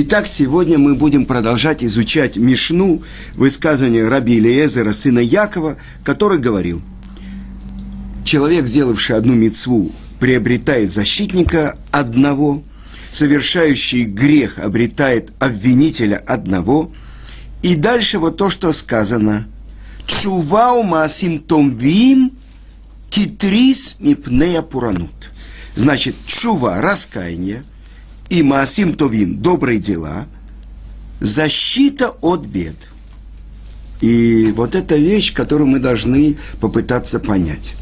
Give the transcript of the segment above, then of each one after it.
Итак, сегодня мы будем продолжать изучать Мишну, высказывание Раби Илиезера, сына Якова, который говорил, человек, сделавший одну мецву, приобретает защитника одного, совершающий грех обретает обвинителя одного, и дальше вот то, что сказано. Чувау маасим томвим китрис мипнея пуранут. Значит, чува, раскаяние, и маасим товим, добрые дела, защита от бед. И вот эта вещь, которую мы должны попытаться понять.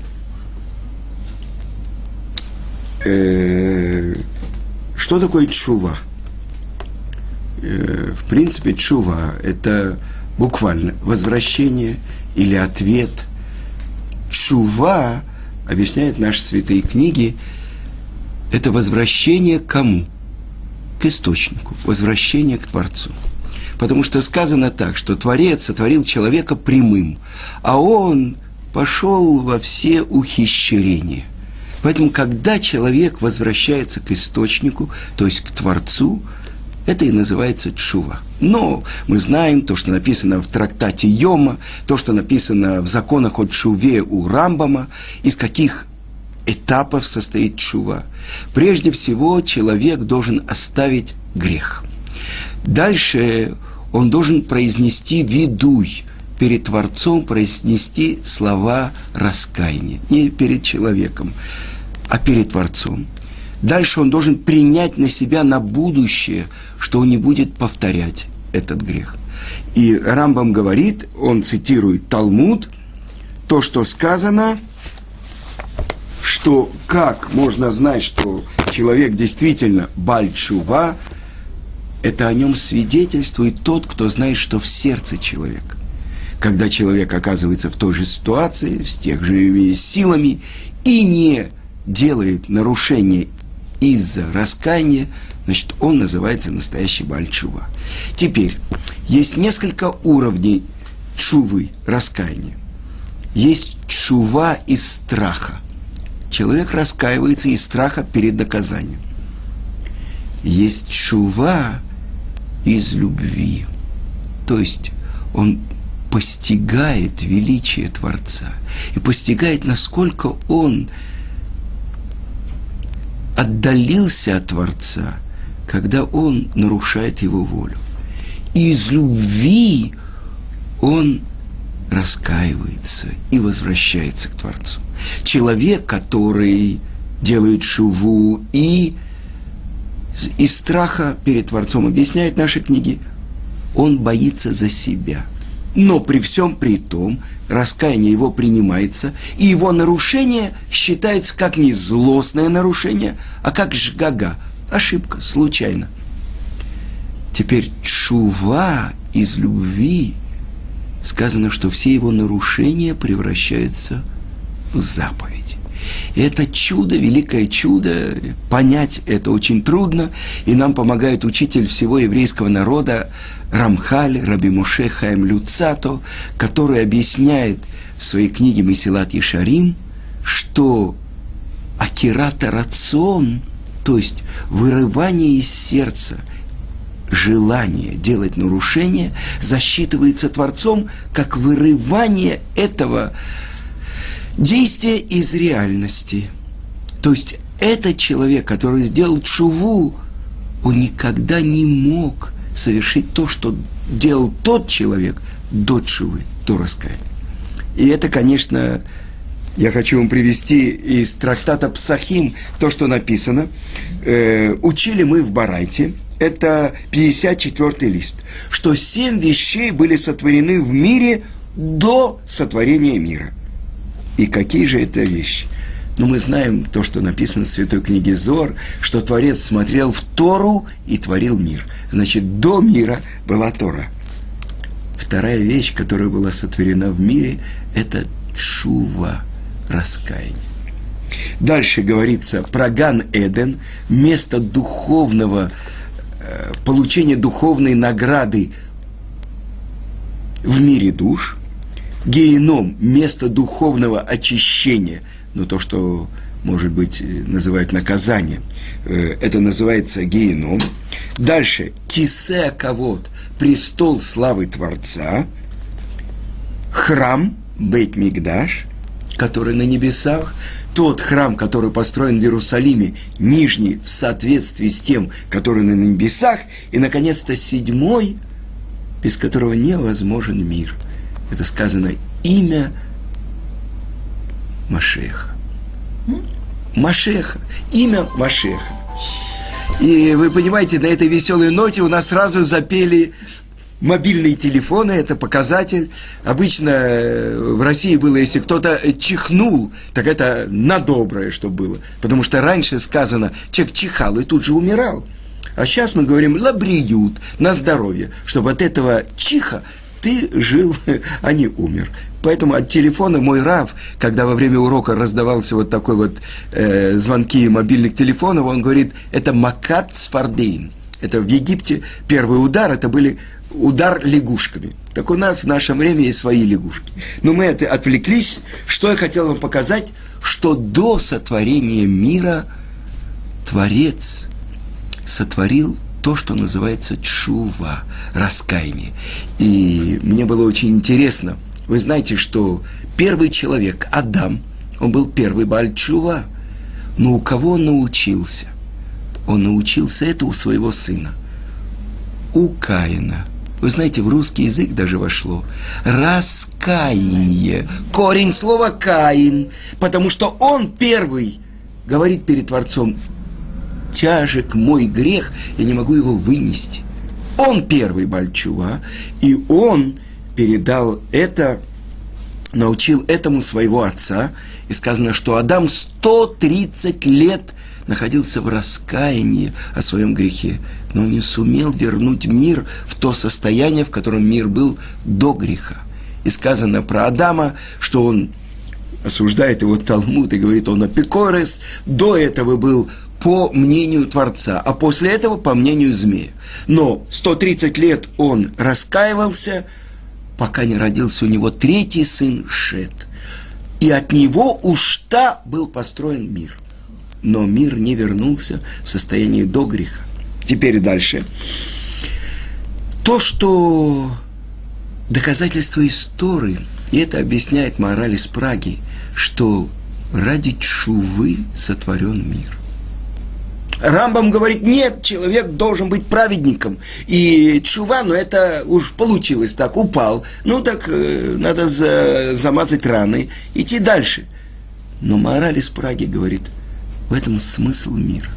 Э, что такое чува? Э, в принципе, чува – это буквально возвращение или ответ. Чува, объясняют наши святые книги, это возвращение кому? К источнику, возвращение к Творцу. Потому что сказано так, что Творец сотворил человека прямым, а он пошел во все ухищрения – Поэтому, когда человек возвращается к источнику, то есть к Творцу, это и называется чува. Но мы знаем то, что написано в трактате Йома, то, что написано в законах о чуве у Рамбама, из каких этапов состоит чува. Прежде всего, человек должен оставить грех. Дальше он должен произнести видуй, перед Творцом произнести слова раскаяния, не перед человеком а перед Творцом. Дальше он должен принять на себя на будущее, что он не будет повторять этот грех. И Рамбам говорит, он цитирует Талмуд, то, что сказано, что как можно знать, что человек действительно бальчува, это о нем свидетельствует тот, кто знает, что в сердце человека. Когда человек оказывается в той же ситуации, с тех же силами, и не делает нарушение из-за раскаяния, значит, он называется настоящий Бальчува. Теперь, есть несколько уровней чувы, раскаяния. Есть чува из страха. Человек раскаивается из страха перед наказанием. Есть чува из любви. То есть он постигает величие Творца и постигает, насколько он отдалился от Творца, когда он нарушает его волю. И из любви он раскаивается и возвращается к Творцу. Человек, который делает шуву и из страха перед Творцом, объясняет наши книги, он боится за себя. Но при всем при том, раскаяние его принимается, и его нарушение считается как не злостное нарушение, а как жгага, ошибка, случайно. Теперь чува из любви, сказано, что все его нарушения превращаются в заповедь. И это чудо, великое чудо, понять это очень трудно, и нам помогает учитель всего еврейского народа Рамхаль, Раби Муше Хаим Люцато, который объясняет в своей книге Месилат Ешарим, что Акирата рацион, то есть вырывание из сердца желание делать нарушение, засчитывается Творцом как вырывание этого действия из реальности. То есть этот человек, который сделал чуву, он никогда не мог совершить то, что делал тот человек до чувы, до раскаяния. И это, конечно, я хочу вам привести из трактата Псахим то, что написано. Э, учили мы в Барайте, это 54 лист, что семь вещей были сотворены в мире до сотворения мира. И какие же это вещи? Но мы знаем то, что написано в Святой книге Зор, что Творец смотрел в Тору и творил мир. Значит, до мира была Тора. Вторая вещь, которая была сотворена в мире, это чува, раскаяние. Дальше говорится про Ган-Эден, место духовного, э, получения духовной награды в мире душ. Гееном – место духовного очищения – но то, что может быть, называют наказание. Это называется геном. Дальше, кисе кавод, престол славы Творца, храм, Бейт Мигдаш, который на небесах, тот храм, который построен в Иерусалиме, нижний в соответствии с тем, который на небесах, и, наконец-то, седьмой, без которого невозможен мир. Это сказано имя Машеха. Машеха. Имя Машеха. И вы понимаете, на этой веселой ноте у нас сразу запели мобильные телефоны, это показатель. Обычно э, в России было, если кто-то чихнул, так это на доброе, что было. Потому что раньше сказано, человек чихал и тут же умирал. А сейчас мы говорим лабриют, на здоровье, чтобы от этого чиха ты жил, а не умер. Поэтому от телефона мой Рав, когда во время урока раздавался вот такой вот э, звонки мобильных телефонов, он говорит, это макат сфардейн. Это в Египте первый удар, это были удар лягушками. Так у нас в наше время есть свои лягушки. Но мы это отвлеклись. Что я хотел вам показать, что до сотворения мира Творец сотворил то, что называется чува, раскаяние. И мне было очень интересно. Вы знаете, что первый человек, Адам, он был первый Бальчува. Но у кого он научился? Он научился это у своего сына. У Каина – вы знаете, в русский язык даже вошло раскаяние. Корень слова Каин, потому что он первый говорит перед Творцом, тяжек мой грех, я не могу его вынести. Он первый Бальчува, и он передал это, научил этому своего отца. И сказано, что Адам 130 лет находился в раскаянии о своем грехе но не сумел вернуть мир в то состояние, в котором мир был до греха. И сказано про Адама, что он осуждает его Талмуд и говорит, он апикорес, до этого был по мнению Творца, а после этого по мнению змея. Но 130 лет он раскаивался, пока не родился у него третий сын Шет. И от него уж та был построен мир. Но мир не вернулся в состояние до греха. Теперь дальше. То, что доказательство истории, и это объясняет мораль из Праги, что ради чувы сотворен мир. Рамбам говорит, нет, человек должен быть праведником. И чува, ну это уж получилось так, упал. Ну так э, надо за, замазать раны, идти дальше. Но мораль из Праги говорит, в этом смысл мира.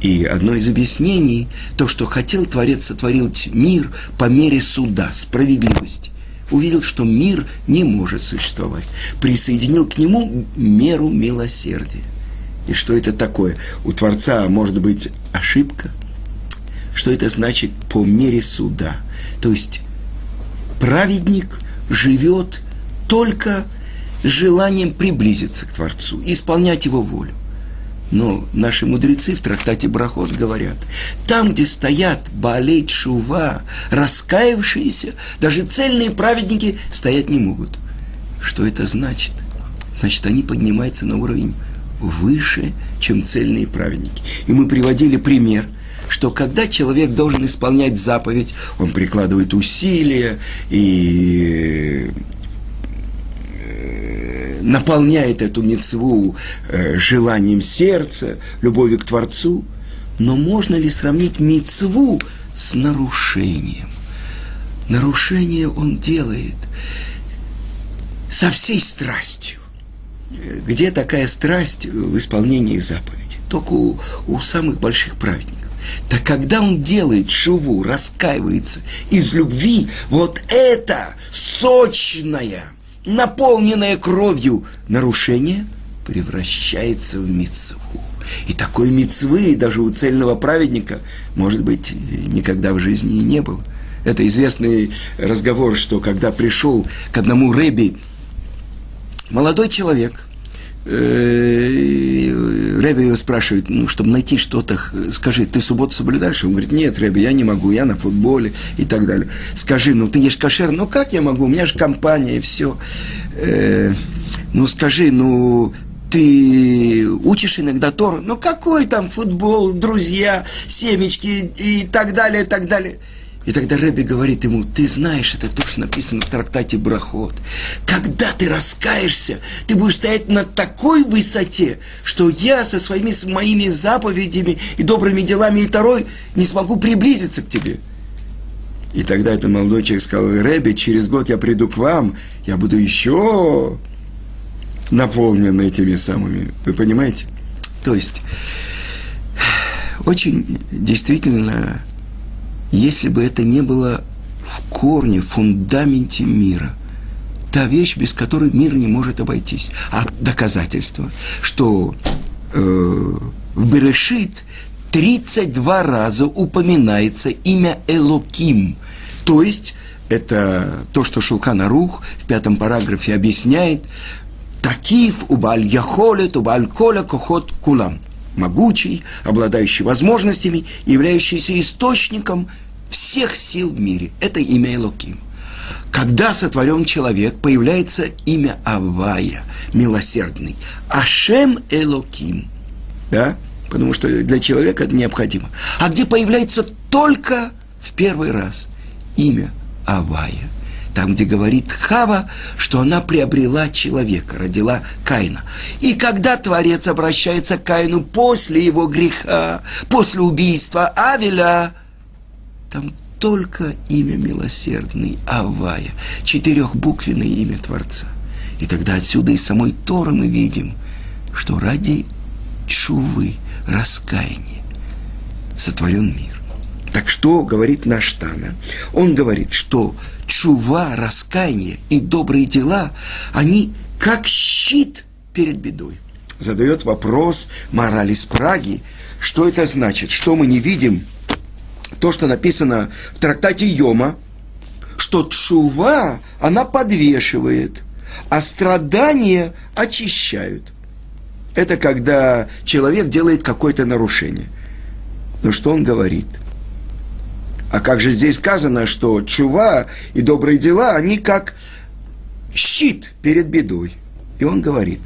И одно из объяснений, то, что хотел Творец сотворить мир по мере суда, справедливости. Увидел, что мир не может существовать. Присоединил к нему меру милосердия. И что это такое? У Творца может быть ошибка. Что это значит по мере суда? То есть праведник живет только желанием приблизиться к Творцу, исполнять его волю. Но наши мудрецы в трактате Брахот говорят, там, где стоят Баалей Чува, раскаявшиеся, даже цельные праведники стоять не могут. Что это значит? Значит, они поднимаются на уровень выше, чем цельные праведники. И мы приводили пример, что когда человек должен исполнять заповедь, он прикладывает усилия и наполняет эту мецву э, желанием сердца, любовью к Творцу. Но можно ли сравнить мецву с нарушением? Нарушение он делает со всей страстью. Где такая страсть в исполнении заповеди? Только у, у самых больших праведников. Так когда он делает шуву, раскаивается из любви, вот это сочная, наполненное кровью нарушение превращается в мецву. И такой мецвы даже у цельного праведника, может быть, никогда в жизни и не было. Это известный разговор, что когда пришел к одному Рэби молодой человек, э, Рэби его спрашивает, ну, чтобы найти что-то, скажи, ты субботу соблюдаешь? Он говорит, нет, Рэби, я не могу, я на футболе и так далее. Скажи, ну, ты ешь кошер? Ну, как я могу? У меня же компания и все. Э, ну, скажи, ну, ты учишь иногда Тору, ну какой там футбол, друзья, семечки и так далее, и так далее. И тогда Рэби говорит ему, ты знаешь, это то, что написано в трактате Брахот. Когда ты раскаешься, ты будешь стоять на такой высоте, что я со своими с моими заповедями и добрыми делами и Торой не смогу приблизиться к тебе. И тогда этот молодой человек сказал, Рэби, через год я приду к вам, я буду еще наполнен этими самыми. Вы понимаете? То есть, очень действительно если бы это не было в корне, в фундаменте мира. Та вещь, без которой мир не может обойтись. А доказательство, что э, в Берешит 32 раза упоминается имя Элоким. То есть, это то, что Шулхан Арух в пятом параграфе объясняет, Такив убаль яхолет убаль коля кохот кулам. Могучий, обладающий возможностями, являющийся источником всех сил в мире. Это имя Элоким. Когда сотворен человек, появляется имя Авая, милосердный. Ашем Элоким. Да? Потому что для человека это необходимо. А где появляется только в первый раз имя Авая. Там, где говорит Хава, что она приобрела человека, родила Каина. И когда Творец обращается к Каину после его греха, после убийства Авеля, там только имя милосердный, Авая, четырехбуквенное имя Творца. И тогда отсюда из самой Торы мы видим, что ради чувы, раскаяния сотворен мир. Так что говорит наш Тана? Он говорит, что чува, раскаяние и добрые дела, они как щит перед бедой. Задает вопрос мораль из Праги, что это значит, что мы не видим – то, что написано в трактате Йома, что тшува, она подвешивает, а страдания очищают. Это когда человек делает какое-то нарушение. Но что он говорит? А как же здесь сказано, что чува и добрые дела, они как щит перед бедой. И он говорит,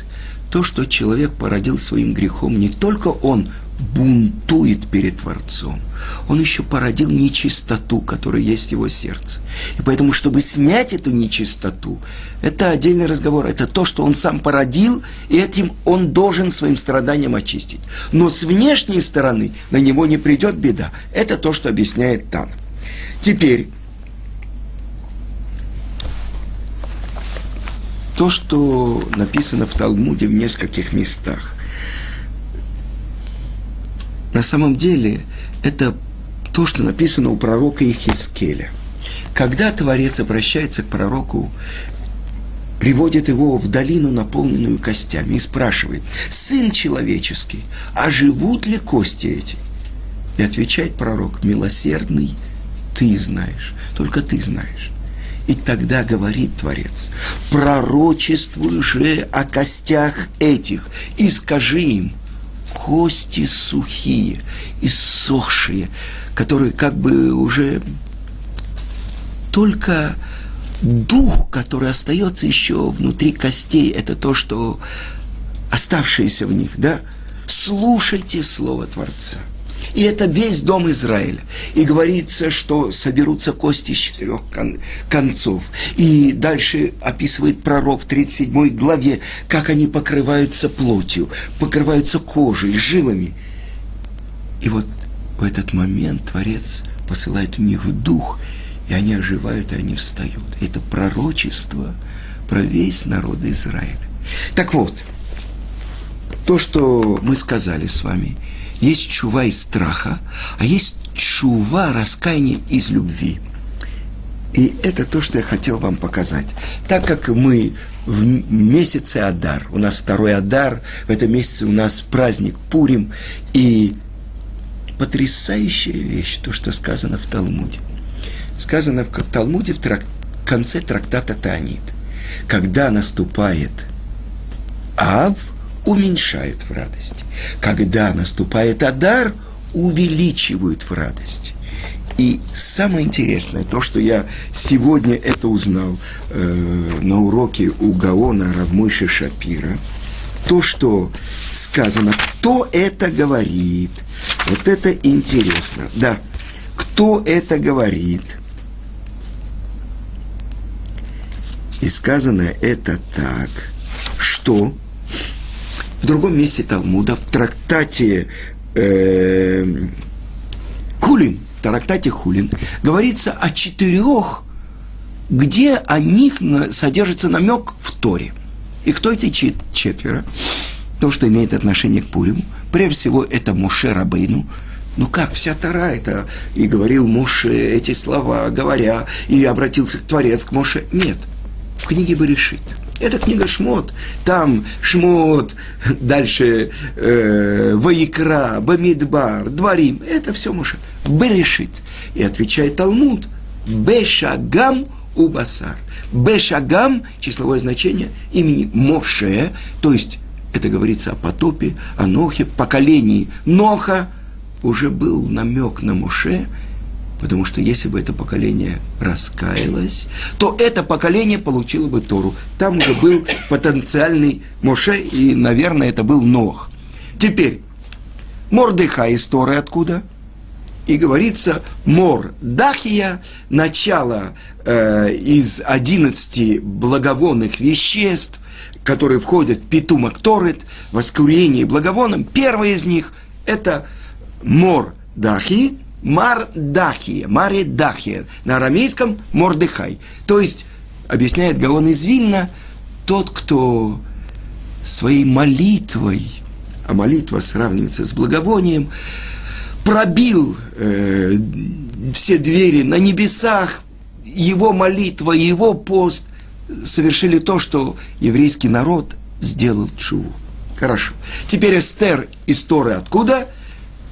то, что человек породил своим грехом, не только он бунтует перед Творцом. Он еще породил нечистоту, которая есть в его сердце. И поэтому, чтобы снять эту нечистоту, это отдельный разговор. Это то, что он сам породил, и этим он должен своим страданием очистить. Но с внешней стороны на него не придет беда. Это то, что объясняет Тан. Теперь, то, что написано в Талмуде в нескольких местах. На самом деле это то, что написано у пророка Ихискеля. Когда Творец обращается к пророку, приводит его в долину, наполненную костями, и спрашивает, «Сын человеческий, а живут ли кости эти?» И отвечает пророк, «Милосердный, ты знаешь, только ты знаешь». И тогда говорит Творец, пророчествуй же о костях этих и скажи им, кости сухие, иссохшие, которые как бы уже только дух, который остается еще внутри костей, это то, что оставшееся в них, да? Слушайте Слово Творца. И это весь дом Израиля. И говорится, что соберутся кости с четырех кон- концов. И дальше описывает пророк в 37 главе, как они покрываются плотью, покрываются кожей, жилами. И вот в этот момент Творец посылает в них дух, и они оживают, и они встают. Это пророчество про весь народ Израиля. Так вот, то, что мы сказали с вами – есть чува из страха, а есть чува раскаяния из любви. И это то, что я хотел вам показать. Так как мы в месяце Адар, у нас второй Адар, в этом месяце у нас праздник Пурим, и потрясающая вещь, то, что сказано в Талмуде. Сказано в Талмуде в трак, конце трактата Таанит. Когда наступает Ав, уменьшают в радости. Когда наступает Адар, увеличивают в радости. И самое интересное, то, что я сегодня это узнал э, на уроке у Гаона Равмойши Шапира, то, что сказано, кто это говорит. Вот это интересно. Да, кто это говорит? И сказано это так, что другом месте Талмуда, в трактате э, Хулин, в трактате Хулин, говорится о четырех, где о них содержится намек в Торе. И кто эти четверо? То, что имеет отношение к Пуриму. Прежде всего, это Моше Рабейну. Ну как, вся Тара это, и говорил Моше эти слова, говоря, и обратился к Творец, к Моше. Нет, в книге Берешит. Это книга Шмот. Там Шмот, дальше э, Ваикра, Бамидбар, Дворим. Это все Моше. Берешит. И отвечает Талмуд. Бешагам у Басар. Бешагам, числовое значение имени Моше, то есть это говорится о потопе, о Нохе, в поколении Ноха уже был намек на Моше, потому что если бы это поколение раскаялось, то это поколение получило бы Тору. Там уже был потенциальный Моше, и, наверное, это был Нох. Теперь, Мордыха из Торы откуда? и говорится мор дахия, начало э, из 11 благовонных веществ, которые входят в питумак торет, воскурение благовоном. Первое из них – это мор дахи, мар дахия, маре дахия, на арамейском мордыхай. То есть, объясняет Гаон из Вильна, тот, кто своей молитвой, а молитва сравнивается с благовонием, пробил э, все двери на небесах, его молитва, его пост совершили то, что еврейский народ сделал чуву. Хорошо. Теперь Эстер из Торы откуда?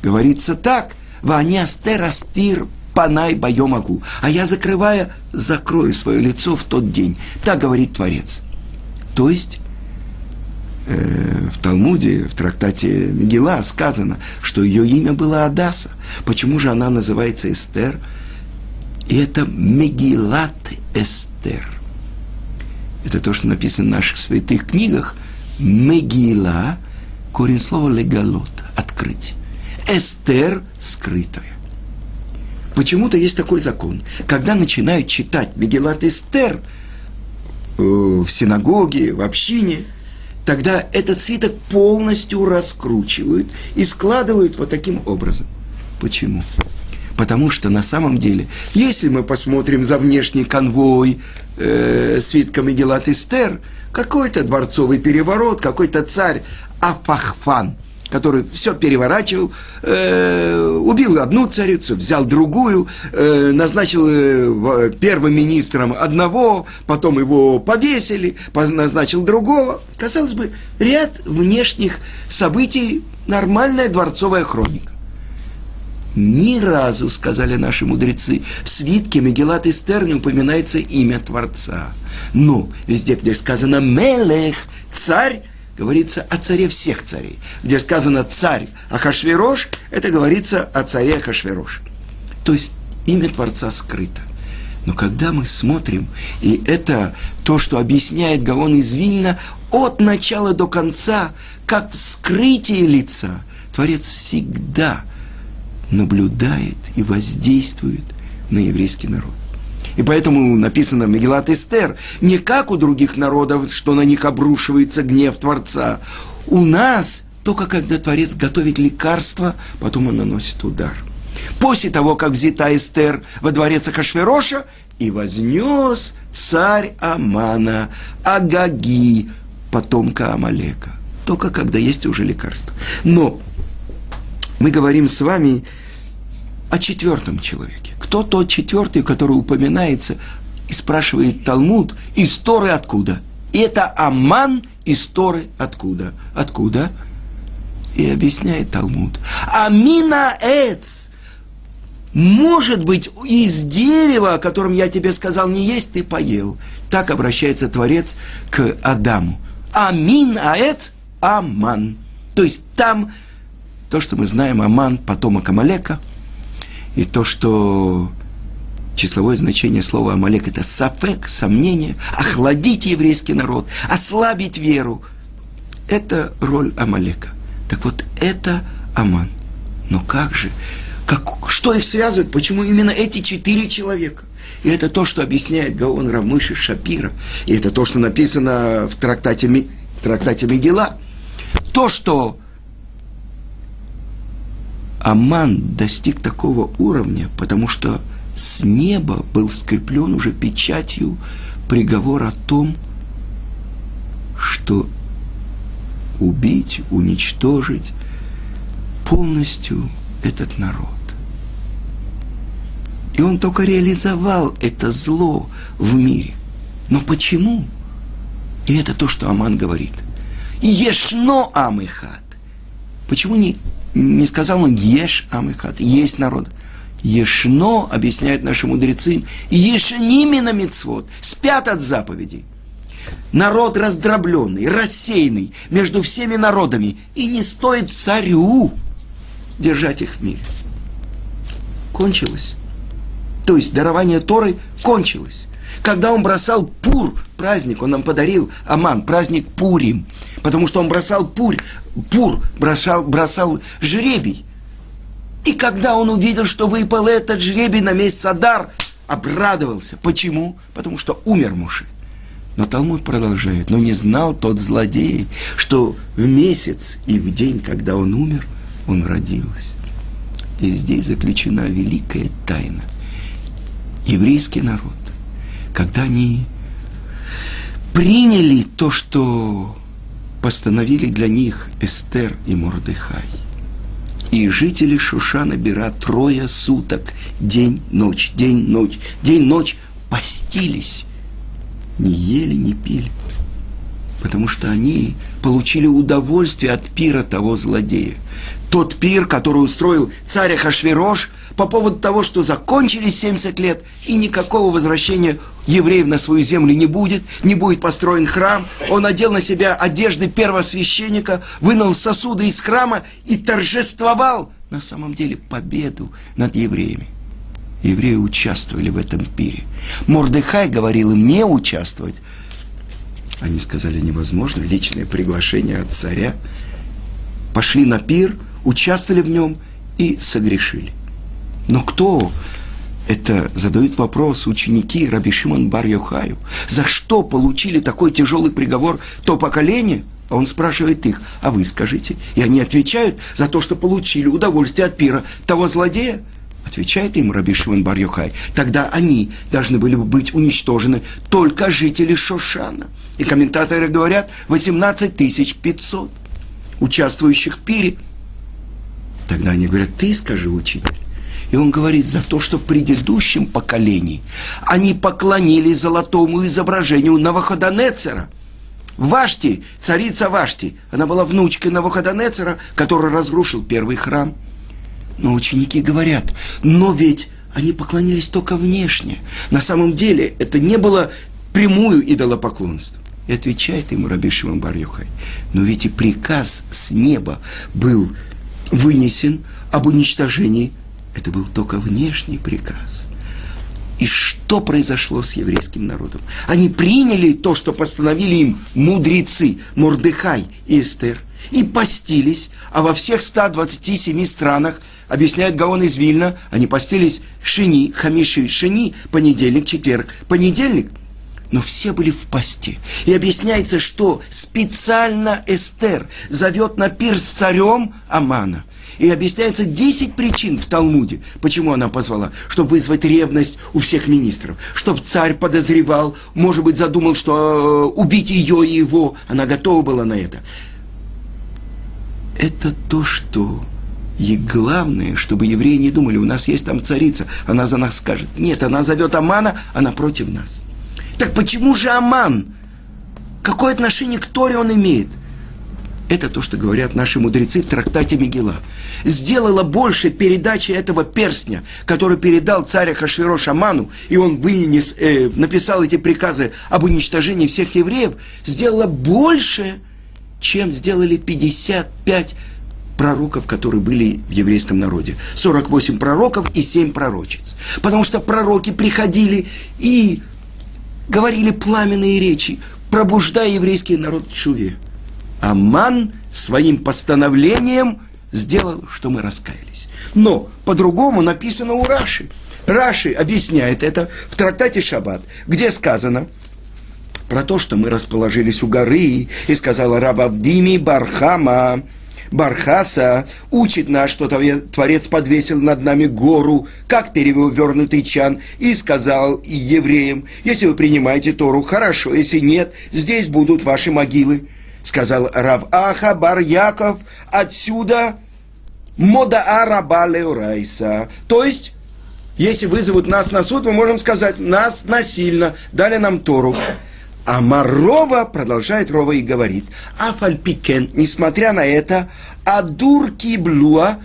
Говорится так. Ваня Эстер Астир панай байомагу. А я, закрывая, закрою свое лицо в тот день. Так говорит Творец. То есть Э, в Талмуде, в трактате Мегила сказано, что ее имя было Адаса. Почему же она называется Эстер? И это Мегилат Эстер. Это то, что написано в наших святых книгах. Мегила, корень слова легалот, открыть. Эстер – скрытая. Почему-то есть такой закон. Когда начинают читать Мегилат Эстер э, в синагоге, в общине – тогда этот свиток полностью раскручивают и складывают вот таким образом. Почему? Потому что на самом деле, если мы посмотрим за внешний конвой э, свитка Мегелат Эстер, какой-то дворцовый переворот, какой-то царь Афахфан – который все переворачивал, э, убил одну царицу, взял другую, э, назначил э, первым министром одного, потом его повесили, назначил другого. Казалось бы, ряд внешних событий, нормальная дворцовая хроника. Ни разу, сказали наши мудрецы, в свитке Мегелат Эстер не упоминается имя Творца. Но везде, где сказано «Мелех», «царь», говорится о царе всех царей. Где сказано царь Ахашверош, это говорится о царе Ахашверош. То есть имя Творца скрыто. Но когда мы смотрим, и это то, что объясняет Гаон из Вильна, от начала до конца, как вскрытие лица, Творец всегда наблюдает и воздействует на еврейский народ. И поэтому написано Мегелат Эстер, не как у других народов, что на них обрушивается гнев Творца. У нас только когда Творец готовит лекарство, потом он наносит удар. После того, как взята Эстер во дворец Ахашвероша, и вознес царь Амана, Агаги, потомка Амалека. Только когда есть уже лекарство. Но мы говорим с вами о четвертом человеке. Кто тот четвертый, который упоминается и спрашивает Талмуд, из Торы откуда? И это Аман из Торы откуда? Откуда? И объясняет Талмуд. Амина Эц. Может быть, из дерева, о котором я тебе сказал, не есть, ты поел. Так обращается Творец к Адаму. Амин Аэц Аман. То есть там то, что мы знаем, Аман, потомок Амалека – и то, что числовое значение слова Амалек – это сафек, сомнение, охладить еврейский народ, ослабить веру. это роль Амалека. Так вот, это Аман. Но как же? Как, что их связывает? Почему именно эти четыре человека? И это то, что объясняет Гаон Рамыши Шапира. И это то, что написано в трактате, в трактате Мегила. То, что Аман достиг такого уровня, потому что с неба был скреплен уже печатью приговор о том, что убить, уничтожить полностью этот народ. И он только реализовал это зло в мире. Но почему? И это то, что Аман говорит. Ешно амыхат. Почему не, не сказал он еш амыхат? Есть народ. Ешно, объясняют наши мудрецы, ешеними на мицвод, спят от заповедей. Народ раздробленный, рассеянный между всеми народами, и не стоит царю держать их в мире. Кончилось. То есть дарование Торы кончилось. Когда он бросал Пур, праздник, он нам подарил, Аман, праздник Пурим, потому что он бросал Пур, Пур бросал, бросал жребий. И когда он увидел, что выпал этот жребий на месяц Адар, обрадовался. Почему? Потому что умер Муше. Но Талмуд продолжает, но не знал тот злодей, что в месяц и в день, когда он умер, он родился. И здесь заключена великая тайна. Еврейский народ, когда они приняли то, что постановили для них Эстер и Мордыхай – и жители Шушана Бера трое суток, день, ночь, день, ночь, день, ночь постились. Не ели, не пили. Потому что они получили удовольствие от пира того злодея. Тот пир, который устроил царь Ахашвирош – по поводу того, что закончились 70 лет, и никакого возвращения евреев на свою землю не будет, не будет построен храм. Он одел на себя одежды первосвященника, вынул сосуды из храма и торжествовал на самом деле победу над евреями. Евреи участвовали в этом пире. Мордыхай говорил им не участвовать. Они сказали, невозможно, личное приглашение от царя. Пошли на пир, участвовали в нем и согрешили. Но кто? Это задают вопрос ученики Раби Шимон бар -Йохаю. За что получили такой тяжелый приговор то поколение? А он спрашивает их, а вы скажите? И они отвечают за то, что получили удовольствие от пира того злодея. Отвечает им Раби Шимон бар -Йохай. Тогда они должны были бы быть уничтожены только жители Шошана. И комментаторы говорят 18 500 участвующих в пире. Тогда они говорят, ты скажи, учитель. И он говорит, за то, что в предыдущем поколении они поклонились золотому изображению Навуходонецера. Вашти, царица Вашти, она была внучкой Навуходонецера, который разрушил первый храм. Но ученики говорят, но ведь они поклонились только внешне. На самом деле это не было прямую идолопоклонство. И отвечает ему Раби Шимон бар Но ведь и приказ с неба был вынесен об уничтожении это был только внешний приказ. И что произошло с еврейским народом? Они приняли то, что постановили им мудрецы Мордыхай и Эстер, и постились, а во всех 127 странах, объясняет Гаон из Вильна, они постились шини, хамиши, шини, понедельник, четверг, понедельник. Но все были в посте. И объясняется, что специально Эстер зовет на пир с царем Амана – и объясняется 10 причин в Талмуде, почему она позвала. Чтобы вызвать ревность у всех министров. Чтобы царь подозревал, может быть, задумал, что э, убить ее и его. Она готова была на это. Это то, что и главное, чтобы евреи не думали, у нас есть там царица, она за нас скажет. Нет, она зовет Амана, она против нас. Так почему же Аман? Какое отношение к Торе он имеет? Это то, что говорят наши мудрецы в трактате Мегила сделала больше передачи этого перстня, который передал царя Хашвиро Шаману, и он вынес, э, написал эти приказы об уничтожении всех евреев, сделала больше, чем сделали 55 пророков, которые были в еврейском народе. 48 пророков и 7 пророчиц. Потому что пророки приходили и говорили пламенные речи, пробуждая еврейский народ к чуве. Аман своим постановлением сделал, что мы раскаялись. Но по-другому написано у Раши. Раши объясняет это в трактате Шаббат, где сказано про то, что мы расположились у горы, и сказала Рававдими Бархама, Бархаса учит нас, что Творец подвесил над нами гору, как перевернутый чан, и сказал евреям, если вы принимаете Тору, хорошо, если нет, здесь будут ваши могилы. Сказал Рав Аха Бар Яков, отсюда מודעא רבה לאורייתא. То есть, если вызовут нас на суд, мы можем сказать, нас насильно дали нам Тору. אמר רבא, продолжает Рава и говорит, אף על פי כן, несмотря на это, הדור קבלוה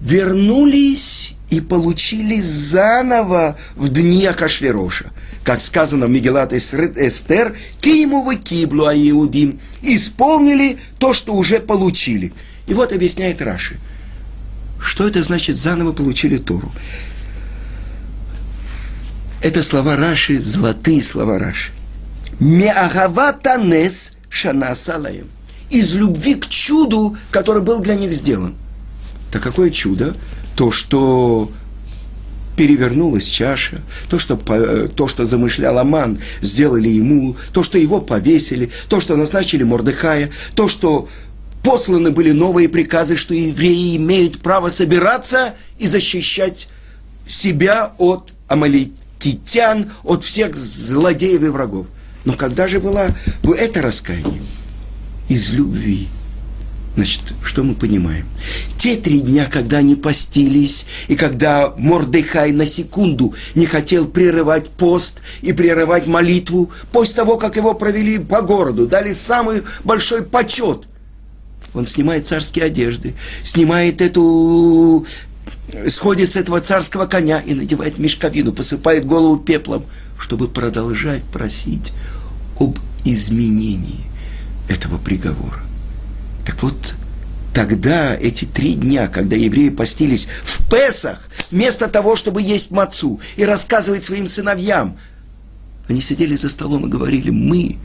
вернулись и получили заново в дни Ахашвероша. Как сказано в Мегелат Эстер, Киимова Киблу Иудим, исполнили то, что уже получили. И вот объясняет Раши. Что это значит заново получили Тору? Это слова Раши, золотые слова Раши. Меагаватанес шанасалаем. Из любви к чуду, который был для них сделан. Так какое чудо? То, что перевернулась чаша, то что, то, что замышлял Аман, сделали ему, то, что его повесили, то, что назначили Мордыхая, то, что посланы были новые приказы, что евреи имеют право собираться и защищать себя от амаликитян, от всех злодеев и врагов. Но когда же было это раскаяние? Из любви. Значит, что мы понимаем? Те три дня, когда они постились, и когда Мордыхай на секунду не хотел прерывать пост и прерывать молитву, после того, как его провели по городу, дали самый большой почет, он снимает царские одежды, снимает эту сходит с этого царского коня и надевает мешковину, посыпает голову пеплом, чтобы продолжать просить об изменении этого приговора. Так вот, тогда эти три дня, когда евреи постились в Песах, вместо того, чтобы есть мацу и рассказывать своим сыновьям, они сидели за столом и говорили, мы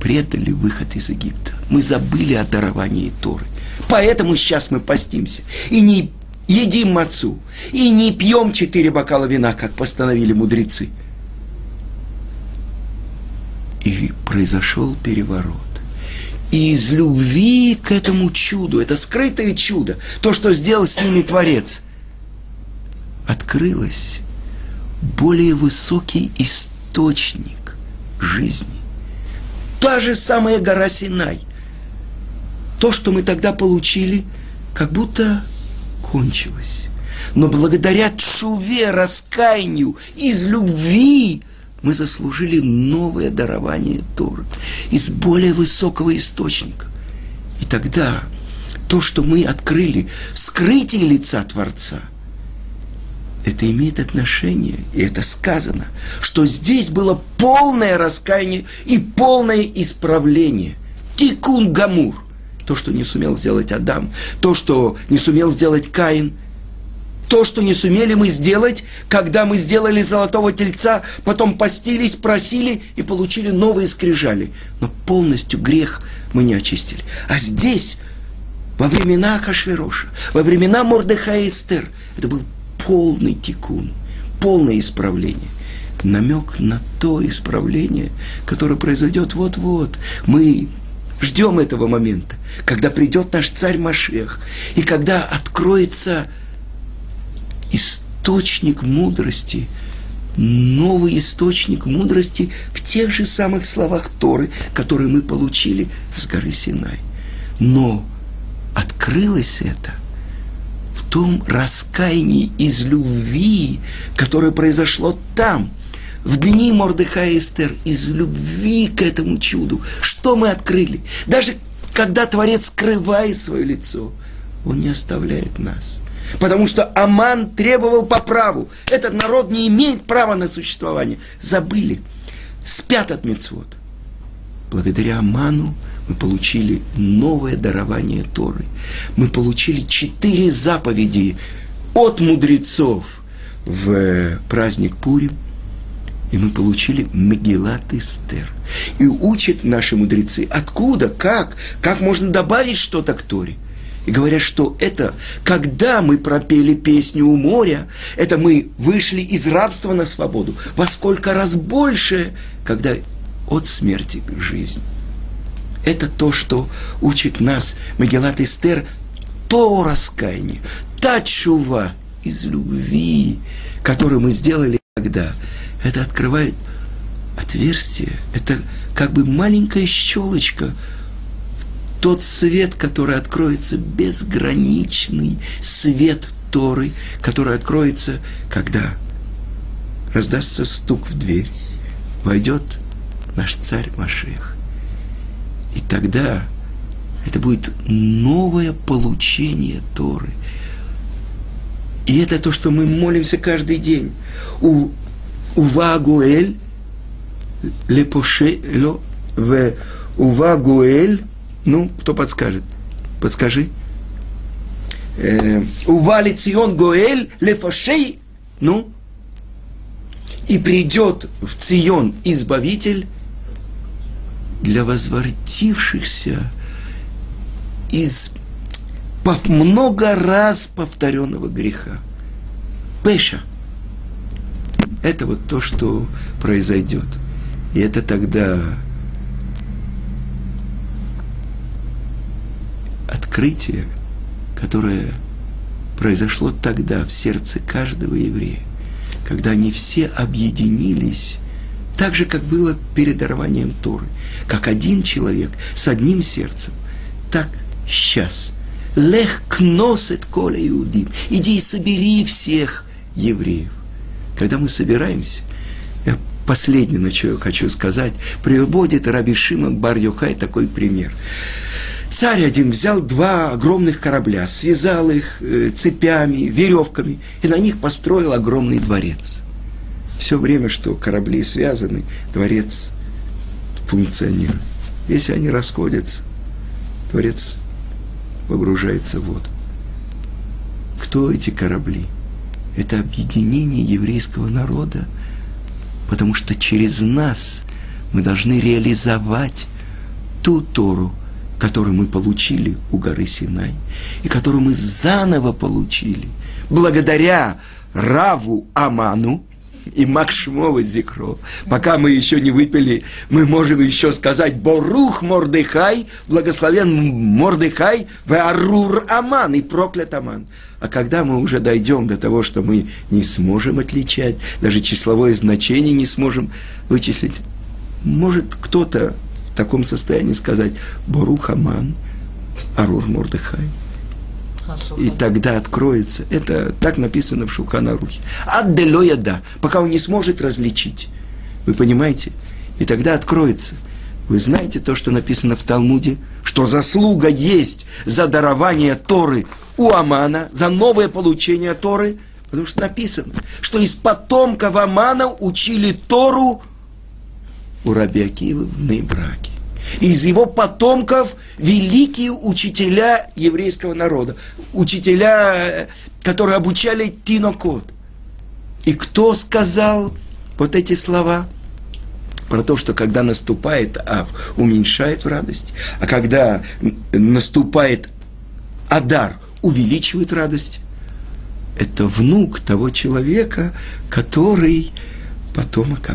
предали выход из Египта. Мы забыли о даровании Торы. Поэтому сейчас мы постимся. И не едим мацу. И не пьем четыре бокала вина, как постановили мудрецы – и произошел переворот. И из любви к этому чуду, это скрытое чудо, то, что сделал с ними Творец, открылось более высокий источник жизни. Та же самая гора Синай. То, что мы тогда получили, как будто кончилось. Но благодаря чуве, раскаянию, из любви мы заслужили новое дарование Торы из более высокого источника. И тогда то, что мы открыли, скрытие лица Творца, это имеет отношение, и это сказано, что здесь было полное раскаяние и полное исправление. Тикун Гамур. То, что не сумел сделать Адам, то, что не сумел сделать Каин – то, что не сумели мы сделать, когда мы сделали золотого тельца, потом постились, просили и получили новые скрижали. Но полностью грех мы не очистили. А здесь, во времена Хашвероша, во времена Мордыха и Эстер, это был полный тикун, полное исправление. Намек на то исправление, которое произойдет вот-вот. Мы ждем этого момента, когда придет наш царь Машех, и когда откроется источник мудрости, новый источник мудрости в тех же самых словах Торы, которые мы получили с горы Синай. Но открылось это в том раскаянии из любви, которое произошло там, в дни Мордыха и Эстер, из любви к этому чуду. Что мы открыли? Даже когда Творец скрывает свое лицо, Он не оставляет нас – Потому что Аман требовал по праву. Этот народ не имеет права на существование. Забыли. Спят от мецвод. Благодаря Аману мы получили новое дарование Торы. Мы получили четыре заповеди от мудрецов в праздник Пурим. И мы получили Мегилат Эстер. И учат наши мудрецы, откуда, как, как можно добавить что-то к Торе. И говорят, что это, когда мы пропели песню у моря, это мы вышли из рабства на свободу. Во сколько раз больше, когда от смерти к жизни. Это то, что учит нас Магеллат Эстер, то раскаяние, та чува из любви, которую мы сделали когда. Это открывает отверстие, это как бы маленькая щелочка тот свет, который откроется, безграничный свет Торы, который откроется, когда раздастся стук в дверь, войдет наш царь Машех. И тогда это будет новое получение Торы. И это то, что мы молимся каждый день. У Увагуэль лепошело в Увагуэль, ну, кто подскажет? Подскажи. Э, Ували Цион Гоэль лефошей, ну, и придет в Цион Избавитель для возвратившихся из много раз повторенного греха. Пеша. Это вот то, что произойдет. И это тогда открытие, которое произошло тогда в сердце каждого еврея, когда они все объединились так же, как было перед дарованием Торы. Как один человек с одним сердцем. Так сейчас. Лех кносет коля иудим. Иди и собери всех евреев. Когда мы собираемся, я последнее, на что я хочу сказать, приводит Раби Шимон бар такой пример. Царь один взял два огромных корабля, связал их э, цепями, веревками, и на них построил огромный дворец все время, что корабли связаны, дворец функционирует. Если они расходятся, дворец погружается в воду. Кто эти корабли? Это объединение еврейского народа, потому что через нас мы должны реализовать ту Тору, которую мы получили у горы Синай, и которую мы заново получили благодаря Раву Аману, и Макшмова Зикро. Пока мы еще не выпили, мы можем еще сказать Борух Мордыхай, благословен Мордыхай, Веарур Аман и проклят Аман. А когда мы уже дойдем до того, что мы не сможем отличать, даже числовое значение не сможем вычислить, может кто-то в таком состоянии сказать Борух Аман, Арур Мордыхай. И тогда откроется. Это так написано в Шулханарухе. Адделоя да, пока он не сможет различить. Вы понимаете? И тогда откроется. Вы знаете то, что написано в Талмуде? Что заслуга есть за дарование Торы у Амана, за новое получение Торы, потому что написано, что из потомков Амана учили Тору у Раби Акивы в браке из его потомков великие учителя еврейского народа, учителя, которые обучали Тинокот. И кто сказал вот эти слова? Про то, что когда наступает Ав, уменьшает в радость, а когда наступает Адар, увеличивает радость. Это внук того человека, который потомок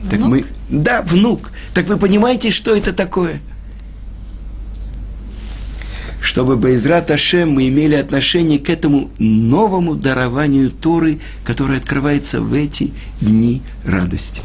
Амана. Так мы, да, внук. Так вы понимаете, что это такое? Чтобы Байзрат Ашем мы имели отношение к этому новому дарованию Торы, которое открывается в эти дни радости.